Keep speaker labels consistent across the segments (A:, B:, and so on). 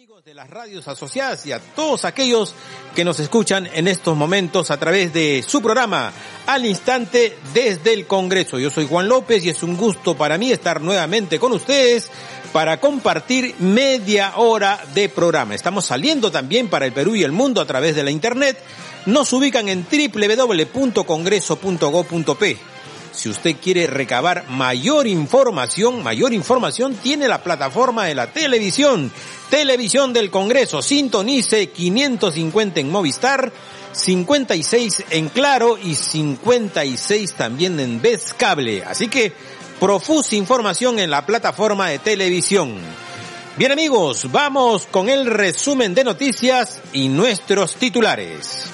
A: amigos de las radios asociadas y a todos aquellos que nos escuchan en estos momentos a través de su programa Al Instante desde el Congreso. Yo soy Juan López y es un gusto para mí estar nuevamente con ustedes para compartir media hora de programa. Estamos saliendo también para el Perú y el mundo a través de la Internet. Nos ubican en www.congreso.go.p. Si usted quiere recabar mayor información, mayor información tiene la plataforma de la televisión, Televisión del Congreso. Sintonice 550 en Movistar, 56 en Claro y 56 también en Vez Cable. Así que profusa información en la plataforma de televisión. Bien amigos, vamos con el resumen de noticias y nuestros titulares.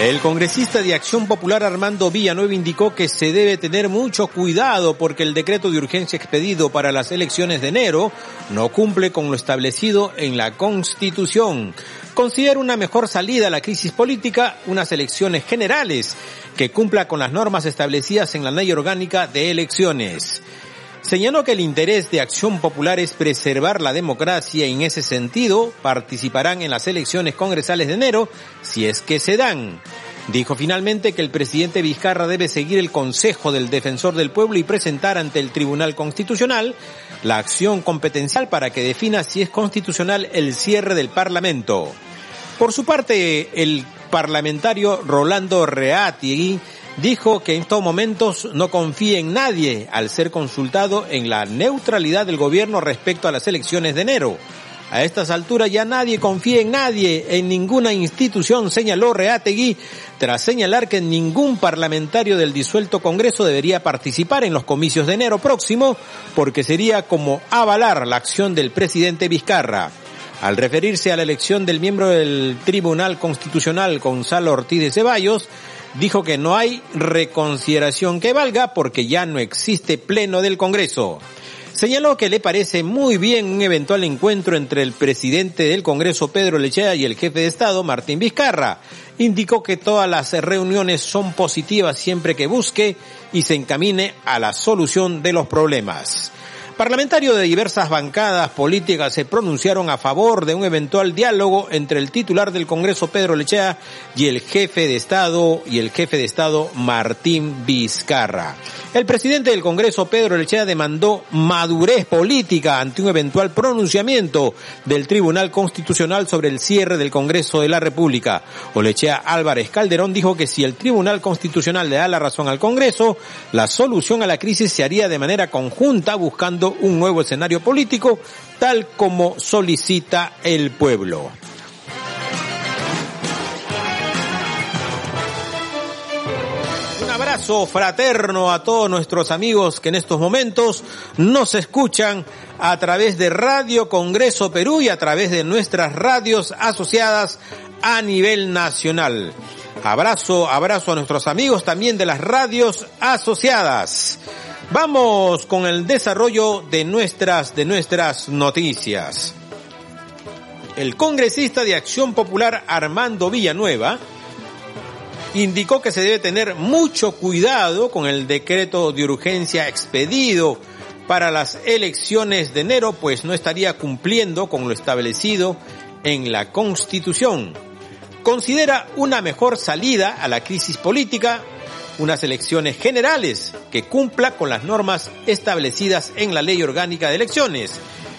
A: El congresista de Acción Popular Armando Villanueva indicó que se debe tener mucho cuidado porque el decreto de urgencia expedido para las elecciones de enero no cumple con lo establecido en la Constitución. Considera una mejor salida a la crisis política unas elecciones generales que cumpla con las normas establecidas en la ley orgánica de elecciones. Señaló que el interés de Acción Popular es preservar la democracia y en ese sentido participarán en las elecciones congresales de enero si es que se dan. Dijo finalmente que el presidente Vizcarra debe seguir el consejo del defensor del pueblo y presentar ante el Tribunal Constitucional la acción competencial para que defina si es constitucional el cierre del Parlamento. Por su parte, el parlamentario Rolando Reati dijo que en estos momentos no confía en nadie al ser consultado en la neutralidad del gobierno respecto a las elecciones de enero. A estas alturas ya nadie confía en nadie, en ninguna institución, señaló Reategui, tras señalar que ningún parlamentario del disuelto Congreso debería participar en los comicios de enero próximo, porque sería como avalar la acción del presidente Vizcarra. Al referirse a la elección del miembro del Tribunal Constitucional, Gonzalo Ortiz de Ceballos, dijo que no hay reconsideración que valga porque ya no existe pleno del Congreso. Señaló que le parece muy bien un eventual encuentro entre el presidente del Congreso, Pedro Lechea, y el jefe de Estado, Martín Vizcarra. Indicó que todas las reuniones son positivas siempre que busque y se encamine a la solución de los problemas. Parlamentarios de diversas bancadas políticas se pronunciaron a favor de un eventual diálogo entre el titular del Congreso Pedro Lechea y el jefe de Estado y el jefe de Estado Martín Vizcarra. El presidente del Congreso Pedro Lechea demandó madurez política ante un eventual pronunciamiento del Tribunal Constitucional sobre el cierre del Congreso de la República. Olechea Álvarez Calderón dijo que si el Tribunal Constitucional le da la razón al Congreso, la solución a la crisis se haría de manera conjunta buscando un nuevo escenario político tal como solicita el pueblo. Abrazo fraterno a todos nuestros amigos que en estos momentos nos escuchan a través de Radio Congreso Perú y a través de nuestras radios asociadas a nivel nacional. Abrazo, abrazo a nuestros amigos también de las radios asociadas. Vamos con el desarrollo de nuestras, de nuestras noticias. El congresista de Acción Popular Armando Villanueva indicó que se debe tener mucho cuidado con el decreto de urgencia expedido para las elecciones de enero, pues no estaría cumpliendo con lo establecido en la Constitución. Considera una mejor salida a la crisis política unas elecciones generales que cumpla con las normas establecidas en la Ley Orgánica de Elecciones.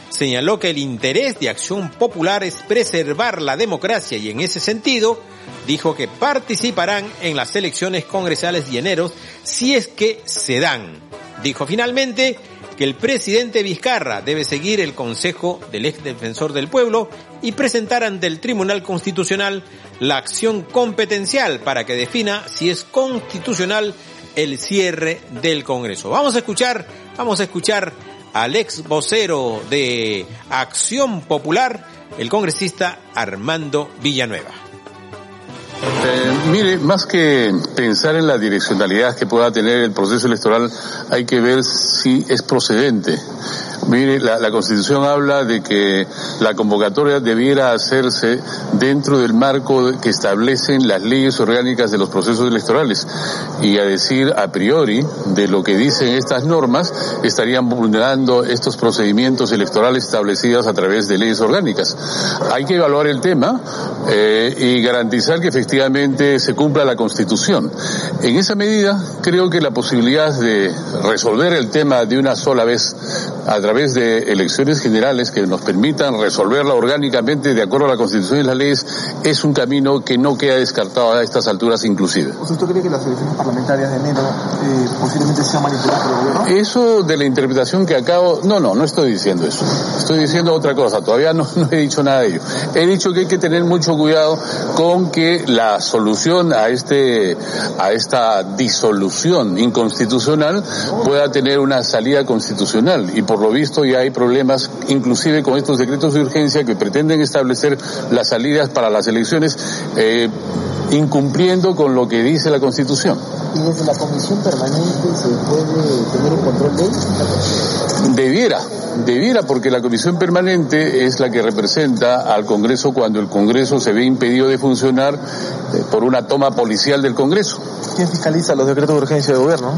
A: Señaló que el interés de Acción Popular es preservar la democracia y en ese sentido dijo que participarán en las elecciones congresales y enero si es que se dan. Dijo finalmente que el presidente Vizcarra debe seguir el consejo del ex defensor del pueblo y presentar ante el Tribunal Constitucional la acción competencial para que defina si es constitucional el cierre del Congreso. Vamos a escuchar, vamos a escuchar al ex vocero de Acción Popular, el congresista Armando Villanueva.
B: Eh, mire, más que pensar en la direccionalidad que pueda tener el proceso electoral, hay que ver si es procedente. Mire, la, la, Constitución habla de que la convocatoria debiera hacerse dentro del marco que establecen las leyes orgánicas de los procesos electorales. Y a decir a priori de lo que dicen estas normas, estarían vulnerando estos procedimientos electorales establecidos a través de leyes orgánicas. Hay que evaluar el tema eh, y garantizar que efectivamente se cumpla la Constitución. En esa medida, creo que la posibilidad de resolver el tema de una sola vez a través de elecciones generales que nos permitan resolverla orgánicamente de acuerdo a la Constitución y las leyes es un camino que no queda descartado a estas alturas inclusive.
C: ¿Usted cree que las elecciones parlamentarias de enero eh, posiblemente sean manipuladas por el gobierno?
B: Eso de la interpretación que acabo, no, no, no estoy diciendo eso. Estoy diciendo otra cosa, todavía no, no he dicho nada de ello. He dicho que hay que tener mucho cuidado con que la solución a este, a esta disolución inconstitucional pueda tener una salida constitucional y por lo visto ya hay problemas inclusive con estos decretos de urgencia que pretenden establecer las salidas para las elecciones eh, incumpliendo con lo que dice la Constitución.
C: ¿Y desde la Comisión Permanente se puede tener un control de ello?
B: Debiera, debiera, porque la Comisión Permanente es la que representa al Congreso cuando el Congreso se ve impedido de funcionar eh, por una toma policial del Congreso.
C: ¿Quién fiscaliza los decretos de urgencia de gobierno?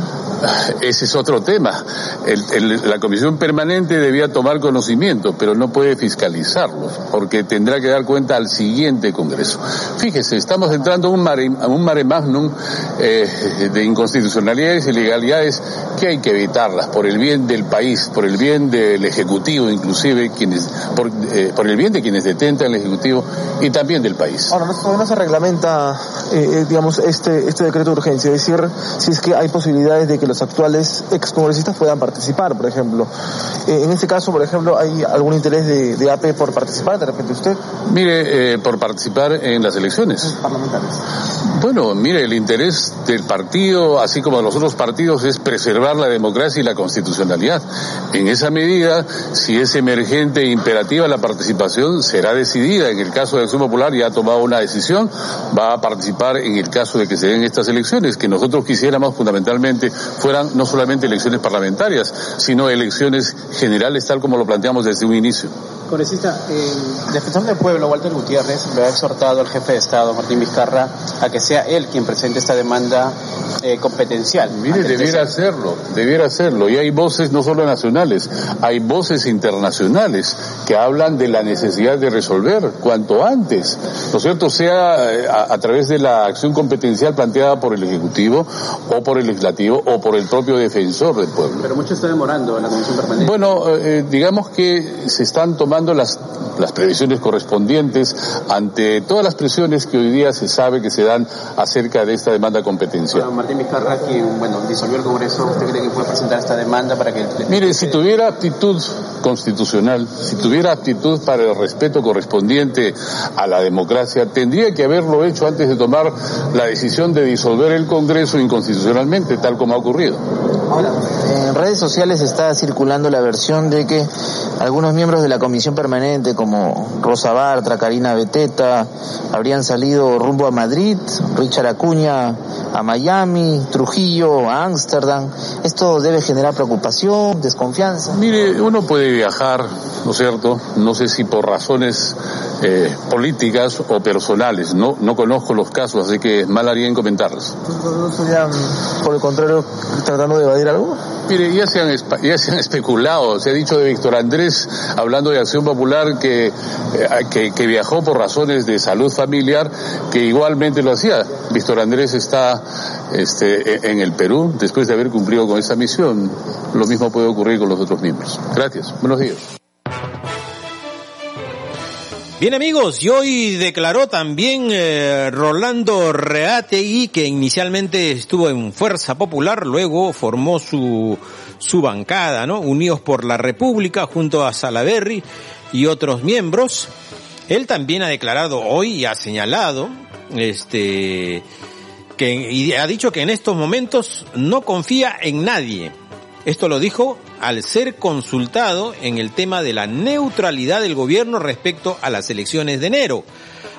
B: Ese es otro tema. El, el, la Comisión Permanente debía tomar conocimiento, pero no puede fiscalizarlos, porque tendrá que dar cuenta al siguiente Congreso. Fíjese, estamos entrando a un mare, a un mare magnum eh, de inconstitucionalidades y ilegalidades que hay que evitarlas por el bien del país, por el bien del Ejecutivo, inclusive, quienes, por, eh, por el bien de quienes detentan el Ejecutivo y también del país.
C: Ahora, no, se reglamenta, eh, digamos, este, este decreto de urgencia, es decir, si es que hay posibilidades de que los actuales excongresistas puedan participar, por ejemplo. Eh, en este caso, por ejemplo, ¿hay algún interés de, de AP por participar de repente usted?
B: Mire, eh, por participar en las elecciones.
C: Parlamentarias.
B: Bueno, mire, el interés del partido, así como de los otros partidos, es preservar la democracia y la constitucionalidad. En esa medida, si es emergente e imperativa la participación, será decidida. En el caso de Acción Popular ya ha tomado una decisión, va a participar en el caso de que se den estas elecciones, que nosotros quisiéramos fundamentalmente fueran no solamente elecciones parlamentarias, sino elecciones generales, tal como lo planteamos desde un inicio.
D: Congresista, eh, defensor del pueblo, Walter Gutiérrez, le ha exhortado al jefe de Estado, Martín Vizcarra, a que sea él quien presente esta demanda eh, competencial.
B: Mire, debiera hacerlo, debiera hacerlo. Y hay voces no solo nacionales, hay voces internacionales que hablan de la necesidad de resolver cuanto antes, ¿no es cierto? Sea eh, a, a través de la acción competencial planteada por el Ejecutivo o por el Legislativo o por el propio defensor del pueblo.
D: Pero mucho está demorando en la Comisión Permanente.
B: Bueno, eh, digamos que se están tomando las, las previsiones correspondientes ante todas las presiones que hoy día se sabe que se dan acerca de esta demanda competencial.
D: Bueno, Martín Vizcarra, quien bueno, disolvió el Congreso, ¿usted cree que puede presentar esta demanda para que...
B: Mire, si tuviera aptitud constitucional, si tuviera aptitud para el respeto correspondiente a la democracia, tendría que haberlo hecho antes de tomar la decisión de disolver el Congreso inconstitucionalmente, tal como ha ocurrido.
C: Ahora, en redes sociales está circulando la versión de que algunos miembros de la Comisión Permanente, como Rosa Bartra, Karina Beteta, habrían salido rumbo a Madrid, Richard Acuña a Miami, Trujillo a Ámsterdam. ¿Esto debe generar preocupación, desconfianza?
B: Mire, uno puede viajar, ¿no es cierto? No sé si por razones eh, políticas o personales. No, no conozco los casos, así que mal haría en comentarlos.
C: ¿No estarían, por el contrario, tratando de evadir algo?
B: Mire, ya se, han, ya se han especulado, se ha dicho de Víctor Andrés, hablando de Acción Popular, que, eh, que, que, viajó por razones de salud familiar, que igualmente lo hacía. Víctor Andrés está este, en el Perú después de haber cumplido con esa misión. Lo mismo puede ocurrir con los otros miembros. Gracias. Buenos días.
A: Bien amigos, y hoy declaró también eh, Rolando Reategui, que inicialmente estuvo en Fuerza Popular, luego formó su, su bancada, ¿no? Unidos por la República, junto a Salaberry y otros miembros. Él también ha declarado hoy y ha señalado, este, que, y ha dicho que en estos momentos no confía en nadie. Esto lo dijo al ser consultado en el tema de la neutralidad del gobierno respecto a las elecciones de enero.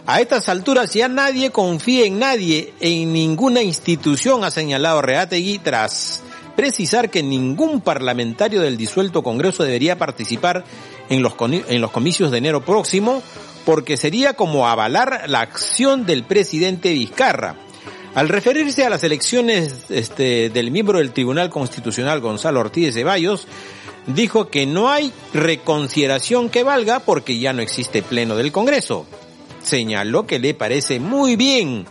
A: A estas alturas ya nadie confía en nadie, en ninguna institución, ha señalado Reategui tras precisar que ningún parlamentario del disuelto Congreso debería participar en los, en los comicios de enero próximo porque sería como avalar la acción del presidente Vizcarra. Al referirse a las elecciones este, del miembro del Tribunal Constitucional Gonzalo Ortiz Ceballos, dijo que no hay reconsideración que valga porque ya no existe pleno del Congreso. Señaló que le parece muy bien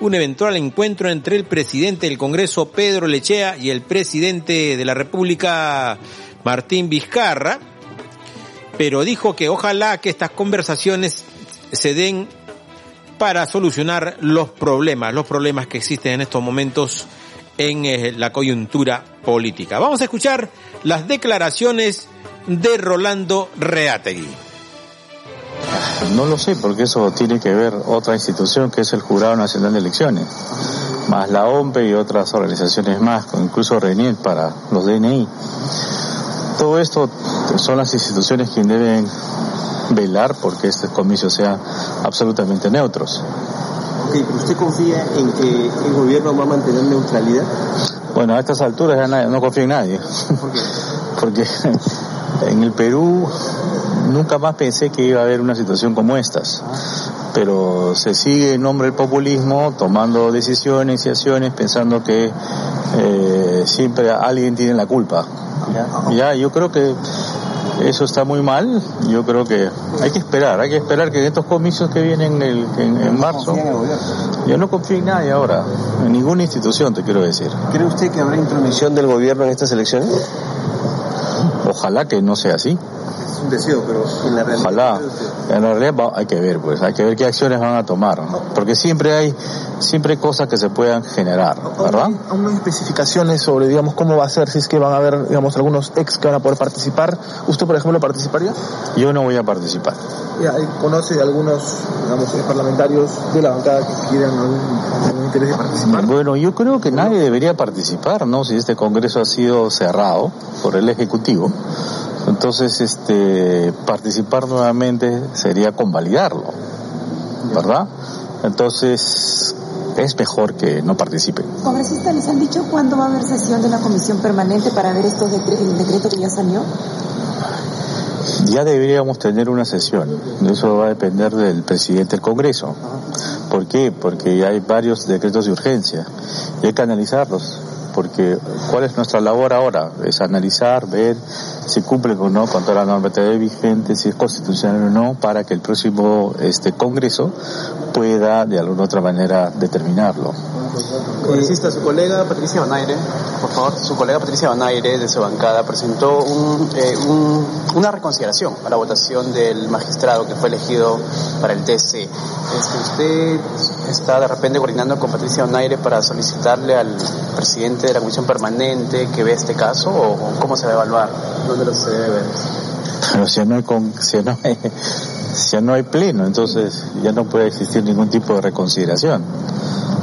A: un eventual encuentro entre el presidente del Congreso Pedro Lechea y el presidente de la República Martín Vizcarra, pero dijo que ojalá que estas conversaciones se den para solucionar los problemas, los problemas que existen en estos momentos en eh, la coyuntura política. Vamos a escuchar las declaraciones de Rolando Reategui.
E: No lo sé, porque eso tiene que ver otra institución que es el Jurado Nacional de Elecciones, más la OMPE y otras organizaciones más, incluso RENIEL para los DNI. Todo esto son las instituciones quienes deben velar porque estos comicios sean absolutamente neutros.
D: pero ¿usted confía en que el gobierno va a mantener neutralidad?
E: Bueno, a estas alturas ya no confío en nadie. ¿Por qué? Porque en el Perú nunca más pensé que iba a haber una situación como estas. Pero se sigue en nombre del populismo tomando decisiones y acciones pensando que eh, siempre alguien tiene la culpa. Ya, yo creo que eso está muy mal. Yo creo que hay que esperar, hay que esperar que en estos comicios que vienen en, marzo, yo no confío en nadie ahora, en ninguna institución, te quiero decir.
D: ¿Cree usted que habrá intromisión del gobierno en estas elecciones?
E: Ojalá que no sea así
D: un deseo, pero en la realidad.
E: Ojalá. En la realidad hay que ver, pues, hay que ver qué acciones van a tomar, porque siempre hay, siempre cosas que se puedan generar, ¿verdad?
F: ¿Aún hay especificaciones sobre, digamos, cómo va a ser, si es que van a haber, digamos, algunos ex que van a poder participar? ¿Usted, por ejemplo, participaría?
E: Yo no voy a participar.
F: ¿Conoce algunos, digamos, parlamentarios de la bancada que quieran algún, interés de participar?
E: Bueno, yo creo que nadie debería participar, ¿no? Si este Congreso ha sido cerrado por el Ejecutivo. Entonces, este, participar nuevamente sería convalidarlo, ¿verdad? Entonces, es mejor que no participen.
G: ¿Congresistas les han dicho cuándo va a haber sesión de la comisión permanente para ver estos el decreto que ya salió?
E: Ya deberíamos tener una sesión. Eso va a depender del presidente del Congreso. ¿Por qué? Porque hay varios decretos de urgencia y hay que analizarlos porque ¿cuál es nuestra labor ahora? Es analizar, ver si cumple o no con toda la normativa vigente, si es constitucional o no, para que el próximo este Congreso pueda de alguna otra manera determinarlo.
D: Congresista, su colega Patricia Bonaire, por favor, su colega Patricia Bonaire de su bancada presentó eh, un, una reconsideración a la votación del magistrado que fue elegido para el TC. Este, ¿Usted está de repente coordinando con Patricia Bonaire para solicitarle al presidente de la comisión permanente que ve este caso o cómo se va a evaluar? ¿Dónde lo se debe ver?
E: Pero si no hay, si no hay, si no hay pleno, entonces ya no puede existir ningún tipo de reconsideración.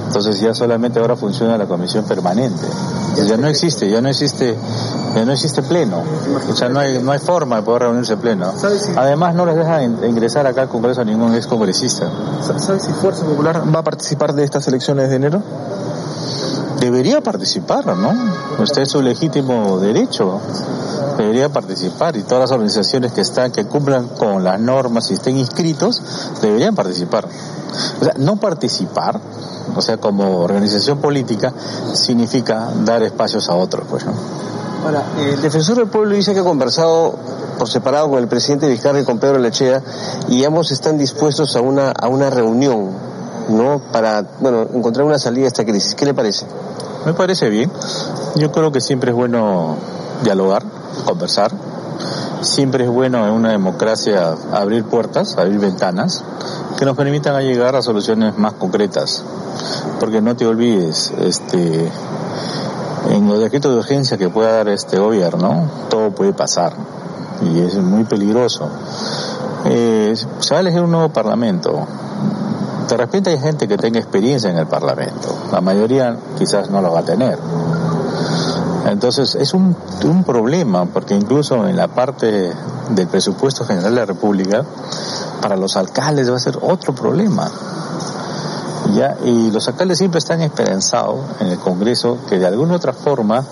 E: Entonces ya solamente ahora funciona la comisión permanente. Ya no existe, ya no existe, ya no existe pleno. O sea, no hay, no hay forma de poder reunirse pleno. Además no les dejan ingresar acá al Congreso a ningún ex congresista.
F: ¿Sabe si Fuerza Popular va a participar de estas elecciones de enero?
E: Debería participar, ¿no? Usted es su legítimo derecho debería participar y todas las organizaciones que están, que cumplan con las normas y estén inscritos, deberían participar. O sea, no participar o sea, como organización política, significa dar espacios a otros, pues,
D: Ahora, el defensor del pueblo dice que ha conversado por separado con el presidente Vizcarra y con Pedro Lechea y ambos están dispuestos a una, a una reunión, ¿no? Para, bueno, encontrar una salida a esta crisis. ¿Qué le parece?
E: Me parece bien. Yo creo que siempre es bueno dialogar, conversar. Siempre es bueno en una democracia abrir puertas, abrir ventanas que nos permitan llegar a soluciones más concretas. Porque no te olvides, este, en los decretos de urgencia que pueda dar este gobierno, todo puede pasar y es muy peligroso. Eh, se va a elegir un nuevo parlamento. De repente hay gente que tenga experiencia en el parlamento. La mayoría quizás no lo va a tener. Entonces es un, un problema porque incluso en la parte del presupuesto general de la República para los alcaldes va a ser otro problema. ¿ya? Y los alcaldes siempre están esperanzados en el Congreso que de alguna otra forma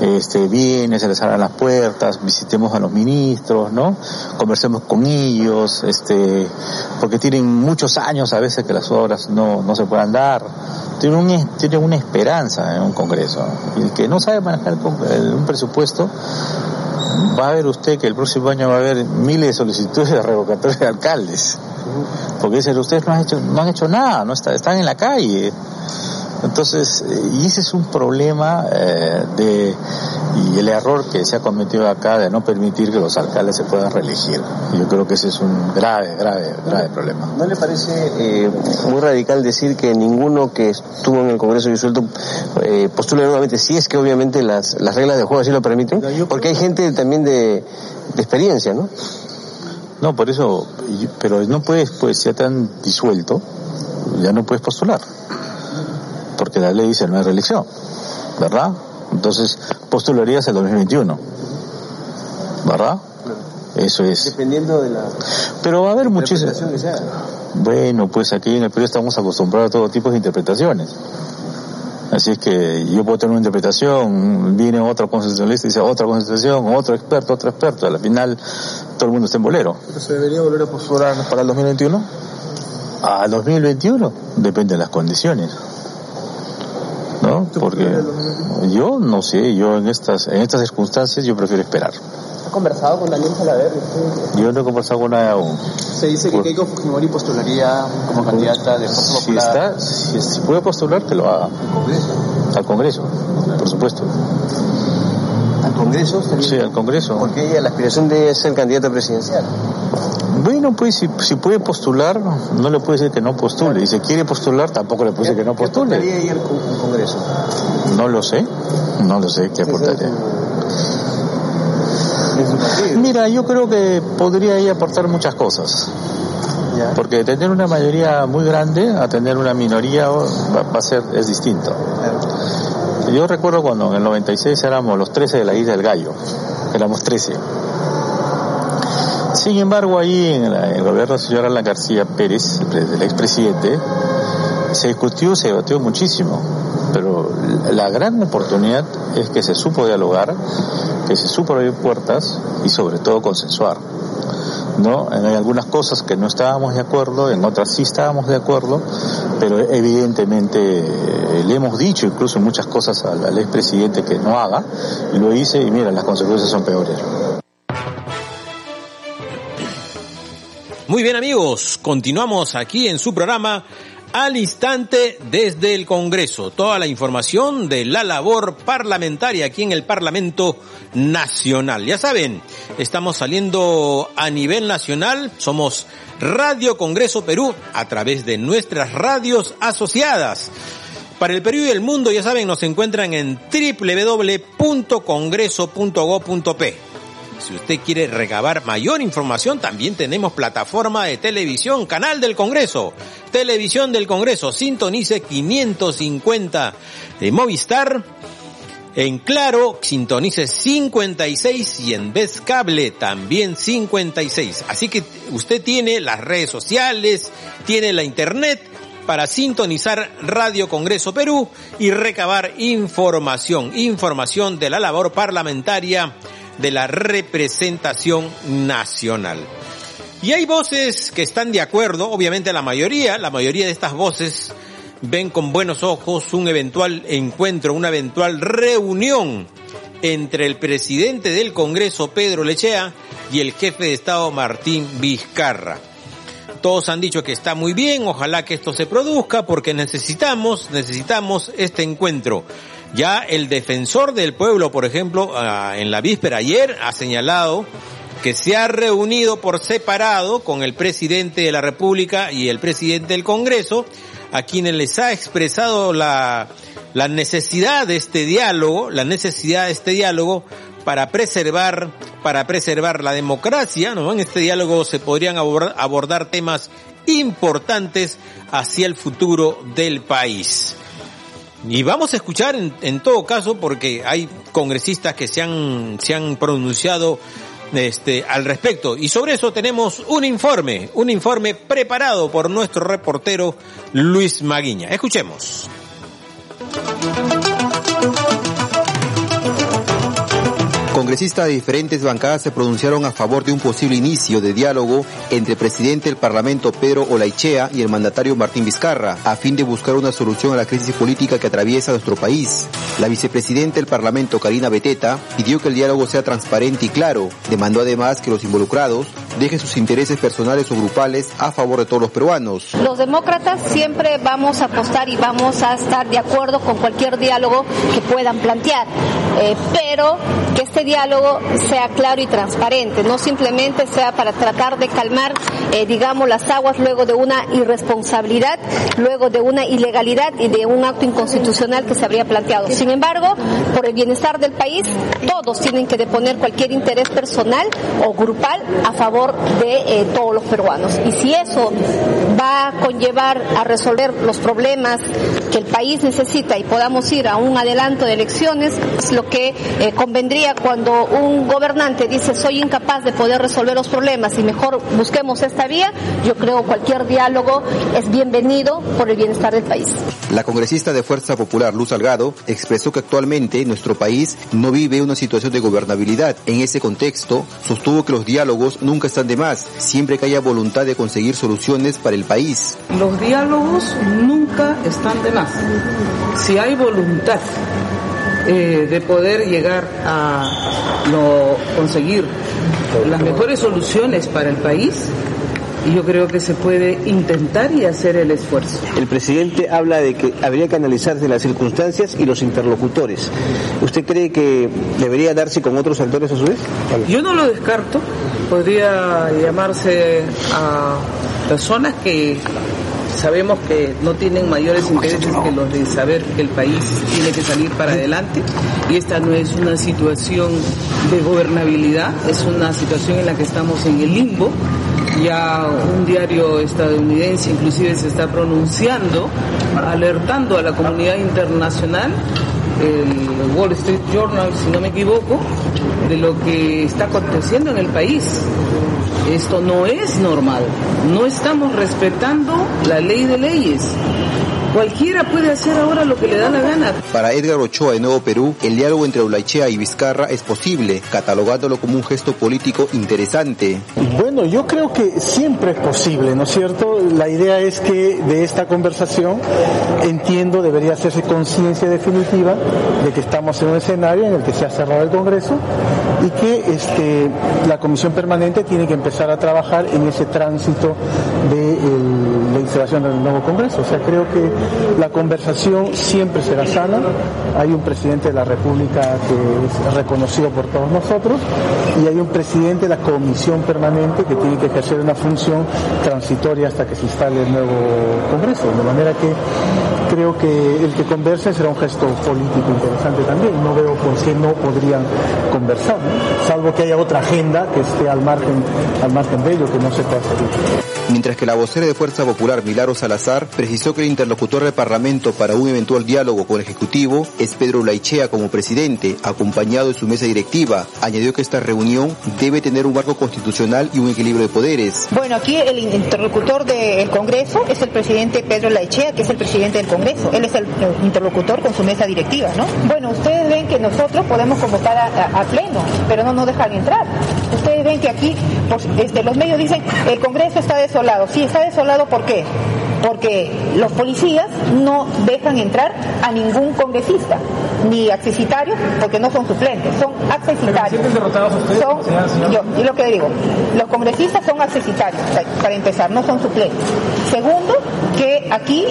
E: este, viene, se les abran las puertas, visitemos a los ministros, ¿no? Conversemos con ellos, este, porque tienen muchos años a veces que las obras no, no se puedan dar. Tienen, un, tienen una esperanza en un Congreso. Y el que no sabe manejar un presupuesto, va a ver usted que el próximo año va a haber miles de solicitudes de revocatoria de alcaldes. Porque dicen, ustedes no han hecho, no han hecho nada, no están en la calle. Entonces, eh, y ese es un problema eh, de, y el error que se ha cometido acá de no permitir que los alcaldes se puedan reelegir. Yo creo que ese es un grave, grave, grave problema.
H: ¿No le parece eh, muy radical decir que ninguno que estuvo en el Congreso disuelto eh, postule nuevamente, si es que obviamente las, las reglas de juego así lo permiten? Porque hay gente también de, de experiencia, ¿no?
E: No, por eso, pero no puedes, pues, ya te han disuelto, ya no puedes postular porque la ley dice no hay reelección, ¿verdad? Entonces postularías el 2021, ¿verdad? Eso es.
H: Dependiendo de la.
E: Pero va a haber muchísimas. Bueno, pues aquí en el Perú estamos acostumbrados a todo tipo de interpretaciones. Así es que yo puedo tener una interpretación, viene otro constitucionalista y dice otra constitución, otro experto, otro experto. Al final todo el mundo está en bolero.
F: ¿Se debería volver a postular para el 2021?
E: A 2021 depende de las condiciones. ¿No? Porque yo no sé, yo en estas en estas circunstancias yo prefiero esperar.
H: ¿Ha conversado con Daniel Salaver?
E: Yo no he conversado con nadie aún.
D: Se dice que Keiko Fujimori postularía como candidata de
E: si Está, si, puede postular, que lo haga.
H: ¿Al Congreso?
E: Al Congreso, por supuesto.
H: ¿Al Congreso?
E: Sí, al Congreso.
H: Porque ella, la aspiración de ser candidata presidencial.
E: Bueno, pues si, si puede postular, no le puede decir que no postule. Y si quiere postular, tampoco le puede decir que no postule.
H: ¿Qué aportaría al Congreso?
E: No lo sé, no lo sé qué aportaría. Mira, yo creo que podría ahí aportar muchas cosas. Porque tener una mayoría muy grande a tener una minoría va, a ser, es distinto. Yo recuerdo cuando en el 96 éramos los 13 de la isla del Gallo, éramos 13 sin embargo, ahí en, el gobierno del señor Alan García Pérez, el expresidente, se discutió, se debatió muchísimo, pero la gran oportunidad es que se supo dialogar, que se supo abrir puertas y sobre todo consensuar. ¿No? Hay algunas cosas que no estábamos de acuerdo, en otras sí estábamos de acuerdo, pero evidentemente eh, le hemos dicho incluso muchas cosas al, al expresidente que no haga, y lo hice y mira, las consecuencias son peores.
A: Muy bien amigos, continuamos aquí en su programa al instante desde el Congreso. Toda la información de la labor parlamentaria aquí en el Parlamento Nacional. Ya saben, estamos saliendo a nivel nacional. Somos Radio Congreso Perú a través de nuestras radios asociadas. Para el Perú y el mundo, ya saben, nos encuentran en www.congreso.go.p. Si usted quiere recabar mayor información, también tenemos plataforma de televisión, canal del Congreso, televisión del Congreso, sintonice 550 de Movistar. En Claro, sintonice 56 y en Vez Cable también 56. Así que usted tiene las redes sociales, tiene la internet para sintonizar Radio Congreso Perú y recabar información, información de la labor parlamentaria de la representación nacional. Y hay voces que están de acuerdo, obviamente la mayoría, la mayoría de estas voces ven con buenos ojos un eventual encuentro, una eventual reunión entre el presidente del Congreso, Pedro Lechea, y el jefe de Estado, Martín Vizcarra. Todos han dicho que está muy bien, ojalá que esto se produzca porque necesitamos, necesitamos este encuentro. Ya el defensor del pueblo, por ejemplo, ah, en la víspera ayer ha señalado que se ha reunido por separado con el presidente de la República y el presidente del Congreso, a quienes les ha expresado la, la necesidad de este diálogo, la necesidad de este diálogo para preservar, para preservar la democracia, ¿no? En este diálogo se podrían abordar, abordar temas importantes hacia el futuro del país. Y vamos a escuchar en, en, todo caso porque hay congresistas que se han, se han pronunciado este, al respecto. Y sobre eso tenemos un informe, un informe preparado por nuestro reportero Luis Maguiña. Escuchemos.
I: Congresistas de diferentes bancadas se pronunciaron a favor de un posible inicio de diálogo entre el presidente del Parlamento Pedro Olaichea y el mandatario Martín Vizcarra, a fin de buscar una solución a la crisis política que atraviesa nuestro país. La vicepresidenta del Parlamento, Karina Beteta, pidió que el diálogo sea transparente y claro. Demandó además que los involucrados dejen sus intereses personales o grupales a favor de todos los peruanos.
J: Los demócratas siempre vamos a apostar y vamos a estar de acuerdo con cualquier diálogo que puedan plantear, eh, pero que este diálogo sea claro y transparente, no simplemente sea para tratar de calmar, eh, digamos, las aguas luego de una irresponsabilidad, luego de una ilegalidad y de un acto inconstitucional que se habría planteado. Sin embargo, por el bienestar del país, todos tienen que deponer cualquier interés personal o grupal a favor de eh, todos los peruanos. Y si eso va a conllevar a resolver los problemas que el país necesita y podamos ir a un adelanto de elecciones, es lo que eh, convendría cuando cuando un gobernante dice soy incapaz de poder resolver los problemas y mejor busquemos esta vía, yo creo cualquier diálogo es bienvenido por el bienestar del país.
I: La congresista de Fuerza Popular, Luz Salgado, expresó que actualmente nuestro país no vive una situación de gobernabilidad. En ese contexto, sostuvo que los diálogos nunca están de más, siempre que haya voluntad de conseguir soluciones para el país.
K: Los diálogos nunca están de más. Si hay voluntad eh, de poder llegar a no, conseguir las mejores soluciones para el país, y yo creo que se puede intentar y hacer el esfuerzo.
H: El presidente habla de que habría que analizarse las circunstancias y los interlocutores. ¿Usted cree que debería darse con otros actores a su vez?
K: Yo no lo descarto. Podría llamarse a personas que sabemos que no tienen mayores intereses que los de saber que el país tiene que salir para adelante y esta no es una situación de gobernabilidad, es una situación en la que estamos en el limbo. Ya un diario estadounidense inclusive se está pronunciando, alertando a la comunidad internacional el Wall Street Journal, si no me equivoco, de lo que está aconteciendo en el país. Esto no es normal. No estamos respetando la ley de leyes. Cualquiera puede hacer ahora lo que le da la gana.
I: Para Edgar Ochoa de Nuevo Perú, el diálogo entre Olaichea y Vizcarra es posible, catalogándolo como un gesto político interesante.
F: Bueno, yo creo que siempre es posible, ¿no es cierto? La idea es que de esta conversación, entiendo, debería hacerse conciencia definitiva de que estamos en un escenario en el que se ha cerrado el Congreso y que este, la Comisión Permanente tiene que empezar a trabajar en ese tránsito de el, la instalación del nuevo Congreso. O sea, creo que la conversación siempre será sana. Hay un presidente de la República que es reconocido por todos nosotros y hay un presidente de la Comisión Permanente que tiene que ejercer una función transitoria hasta que se instale el nuevo Congreso. De manera que creo que el que converse será un gesto político interesante también. No veo por qué no podrían conversar, salvo que haya otra agenda que esté al margen, al margen de ello, que no se pueda hacer
I: mientras que la vocera de Fuerza Popular, Milaro Salazar, precisó que el interlocutor del Parlamento para un eventual diálogo con el Ejecutivo es Pedro Laichea como presidente, acompañado de su mesa directiva. Añadió que esta reunión debe tener un marco constitucional y un equilibrio de poderes.
J: Bueno, aquí el interlocutor del Congreso es el presidente Pedro Laichea, que es el presidente del Congreso. Él es el interlocutor con su mesa directiva, ¿no? Bueno, ustedes ven que nosotros podemos convocar a, pleno, pero no nos dejan entrar. Ustedes ven que aquí, pues, este, los medios dicen, el Congreso está desolado. Sí, está desolado, ¿por qué? Porque los policías no dejan entrar a ningún congresista, ni accesitarios, porque no son suplentes, son accesitarios. Son, yo, y lo que digo, los congresistas son accesitarios, para empezar, no son suplentes. Segundo, que aquí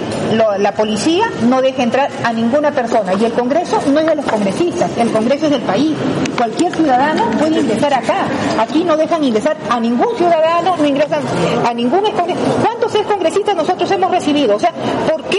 J: la policía no deja entrar a ninguna persona y el Congreso no es de los congresistas, el Congreso es del país. Cualquier ciudadano puede ingresar acá. Aquí no dejan ingresar a ningún ciudadano, no ingresan a ningún ¿Cuántos ex congresistas nosotros hemos recibido? O sea, ¿por qué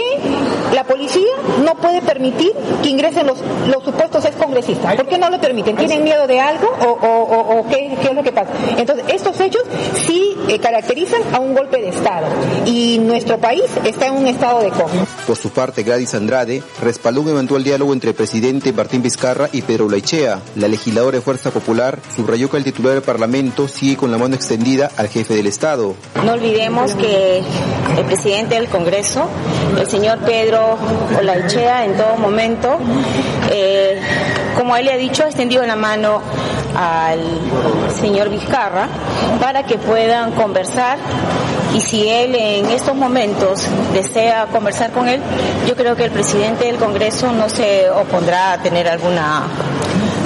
J: la policía no puede permitir que ingresen los, los supuestos ex congresistas? ¿Por qué no lo permiten? ¿Tienen miedo de algo o, qué, es lo que pasa? Entonces, estos hechos sí eh, caracterizan a un golpe de Estado y nuestro país está en un estado de coma.
I: Por su parte, Gladys Andrade respaldó un eventual diálogo entre el presidente Martín Vizcarra y Pedro Laichea. La legisladora de Fuerza Popular subrayó que el titular del Parlamento sigue con la mano extendida al jefe del Estado.
J: No olvidemos que el presidente del Congreso, el señor Pedro Olaichea, en todo momento, eh, como él le ha dicho, ha extendido la mano
L: al señor Vizcarra para que puedan conversar y si él en estos momentos desea conversar con él, yo creo que el presidente del Congreso no se opondrá a tener alguna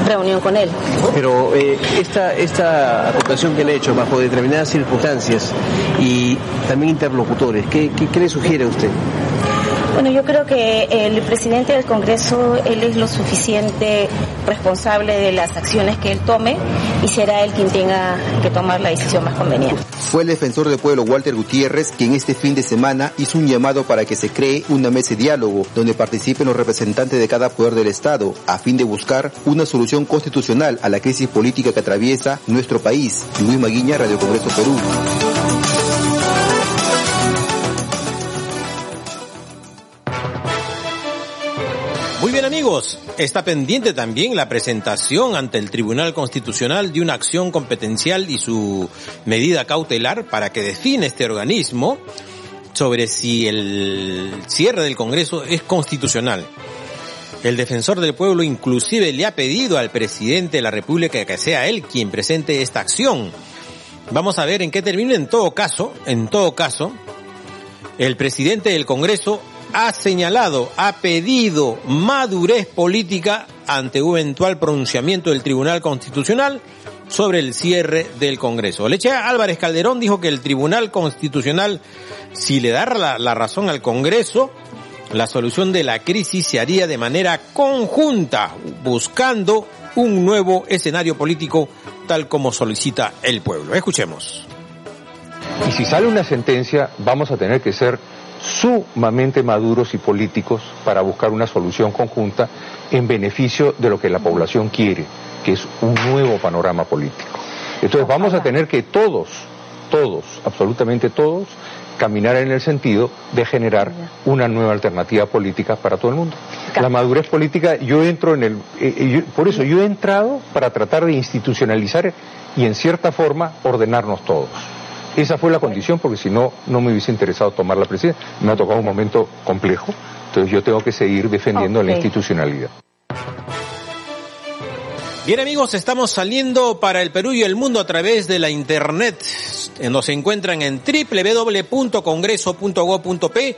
L: reunión con él.
M: Pero eh, esta, esta acotación que le he hecho bajo determinadas circunstancias y también interlocutores, ¿qué, qué, qué le sugiere a usted?
L: Bueno, yo creo que el presidente del Congreso, él es lo suficiente responsable de las acciones que él tome y será él quien tenga que tomar la decisión más conveniente.
I: Fue el defensor del pueblo Walter Gutiérrez quien este fin de semana hizo un llamado para que se cree una mesa de diálogo donde participen los representantes de cada poder del Estado a fin de buscar una solución constitucional a la crisis política que atraviesa nuestro país. Luis Maguiña, Radio Congreso Perú.
A: Bien amigos, está pendiente también la presentación ante el Tribunal Constitucional de una acción competencial y su medida cautelar para que define este organismo sobre si el cierre del Congreso es constitucional. El defensor del pueblo inclusive le ha pedido al presidente de la República que sea él quien presente esta acción. Vamos a ver en qué termina en todo caso, en todo caso, el presidente del Congreso ha señalado, ha pedido madurez política ante un eventual pronunciamiento del Tribunal Constitucional sobre el cierre del Congreso. Lechea Álvarez Calderón dijo que el Tribunal Constitucional, si le da la, la razón al Congreso, la solución de la crisis se haría de manera conjunta, buscando un nuevo escenario político tal como solicita el pueblo. Escuchemos.
N: Y si sale una sentencia, vamos a tener que ser sumamente maduros y políticos para buscar una solución conjunta en beneficio de lo que la población quiere, que es un nuevo panorama político. Entonces vamos a tener que todos, todos, absolutamente todos, caminar en el sentido de generar una nueva alternativa política para todo el mundo. La madurez política, yo entro en el, eh, yo, por eso yo he entrado para tratar de institucionalizar y en cierta forma ordenarnos todos. Esa fue la condición porque si no, no me hubiese interesado tomar la presidencia. Me ha tocado un momento complejo, entonces yo tengo que seguir defendiendo okay. la institucionalidad.
A: Bien amigos, estamos saliendo para el Perú y el mundo a través de la internet. Nos encuentran en www.congreso.go.p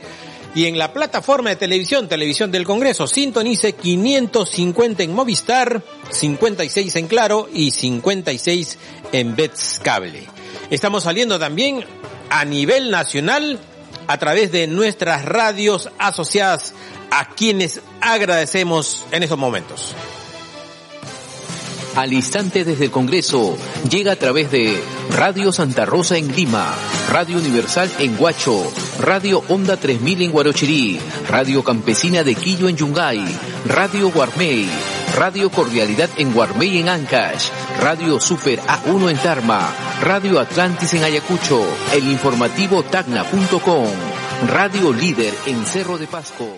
A: y en la plataforma de televisión, Televisión del Congreso. Sintonice 550 en Movistar, 56 en Claro y 56 en Bets Cable. Estamos saliendo también a nivel nacional a través de nuestras radios asociadas a quienes agradecemos en estos momentos.
O: Al instante desde el Congreso llega a través de Radio Santa Rosa en Lima, Radio Universal en Huacho, Radio Onda 3000 en Guarochirí, Radio Campesina de Quillo en Yungay, Radio Guarmey, Radio Cordialidad en Guarmey en Ancash, Radio Super A1 en Tarma, Radio Atlantis en Ayacucho, el informativo tacna.com, Radio Líder en Cerro de Pasco,